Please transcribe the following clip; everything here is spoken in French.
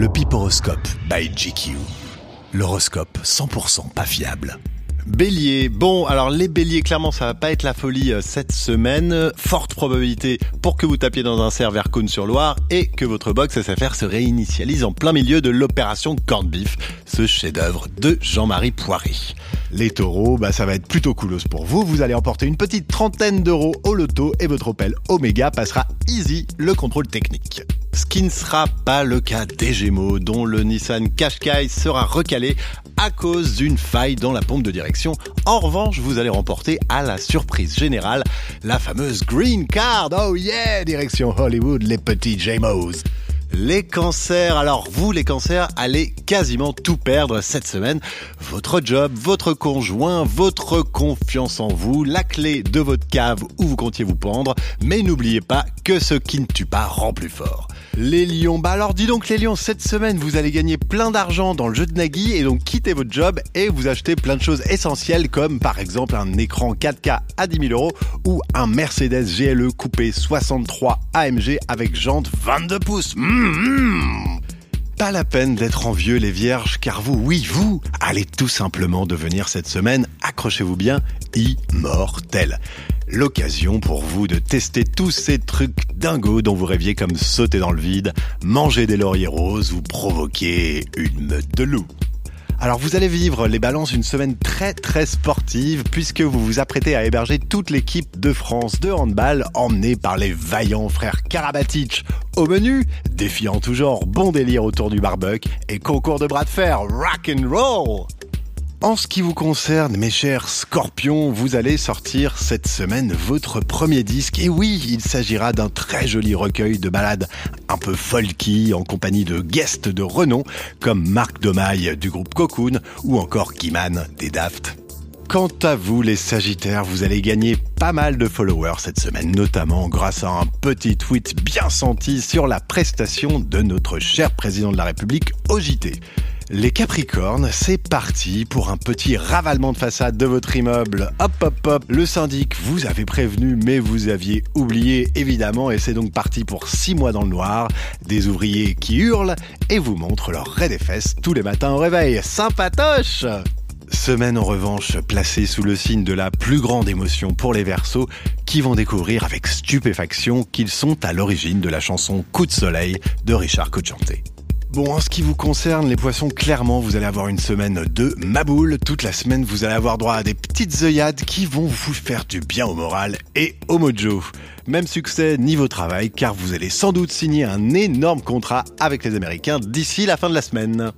Le Piporoscope by GQ. L'horoscope 100% pas fiable. Bélier. Bon, alors les béliers, clairement, ça va pas être la folie euh, cette semaine. Forte probabilité pour que vous tapiez dans un cerf vers Cône-sur-Loire et que votre box SFR se réinitialise en plein milieu de l'opération Corned Beef, ce chef-d'œuvre de Jean-Marie Poiré. Les taureaux, bah ça va être plutôt coolos pour vous. Vous allez emporter une petite trentaine d'euros au loto et votre Opel Omega passera easy le contrôle technique. Ce qui ne sera pas le cas des Gémeaux, dont le Nissan Qashqai sera recalé à cause d'une faille dans la pompe de direction. En revanche, vous allez remporter à la surprise générale la fameuse Green Card. Oh yeah, direction Hollywood, les petits Gémeaux. Les cancers, alors vous les cancers allez quasiment tout perdre cette semaine. Votre job, votre conjoint, votre confiance en vous, la clé de votre cave où vous comptiez vous pendre. Mais n'oubliez pas que ce qui ne tue pas rend plus fort. Les lions, bah alors dis donc les lions, cette semaine vous allez gagner plein d'argent dans le jeu de Nagui et donc quitter votre job et vous acheter plein de choses essentielles comme par exemple un écran 4K à 10 000 euros ou un Mercedes GLE coupé 63 AMG avec jante 22 pouces. Mmh, mmh. Pas la peine d'être envieux les vierges car vous, oui vous, allez tout simplement devenir cette semaine, accrochez-vous bien, immortel l'occasion pour vous de tester tous ces trucs dingos dont vous rêviez comme sauter dans le vide, manger des lauriers roses ou provoquer une meute de loups. Alors vous allez vivre les balances une semaine très très sportive puisque vous vous apprêtez à héberger toute l'équipe de France de handball emmenée par les vaillants frères Karabatic. Au menu, défiant toujours bon délire autour du barbecue et concours de bras de fer rock and roll. En ce qui vous concerne, mes chers scorpions, vous allez sortir cette semaine votre premier disque. Et oui, il s'agira d'un très joli recueil de ballades un peu folky en compagnie de guests de renom comme Marc Domaille du groupe Cocoon ou encore Guiman des Daft. Quant à vous, les Sagittaires, vous allez gagner pas mal de followers cette semaine, notamment grâce à un petit tweet bien senti sur la prestation de notre cher président de la République au JT. Les Capricornes, c'est parti pour un petit ravalement de façade de votre immeuble. Hop hop hop, le syndic vous avez prévenu mais vous aviez oublié évidemment et c'est donc parti pour 6 mois dans le noir. Des ouvriers qui hurlent et vous montrent leur raid des fesses tous les matins au réveil. Sympatoche Semaine en revanche placée sous le signe de la plus grande émotion pour les Verseaux qui vont découvrir avec stupéfaction qu'ils sont à l'origine de la chanson Coup de soleil de Richard Cochanté. Bon, en ce qui vous concerne, les poissons, clairement, vous allez avoir une semaine de maboule. Toute la semaine, vous allez avoir droit à des petites œillades qui vont vous faire du bien au moral et au mojo. Même succès niveau travail, car vous allez sans doute signer un énorme contrat avec les Américains d'ici la fin de la semaine.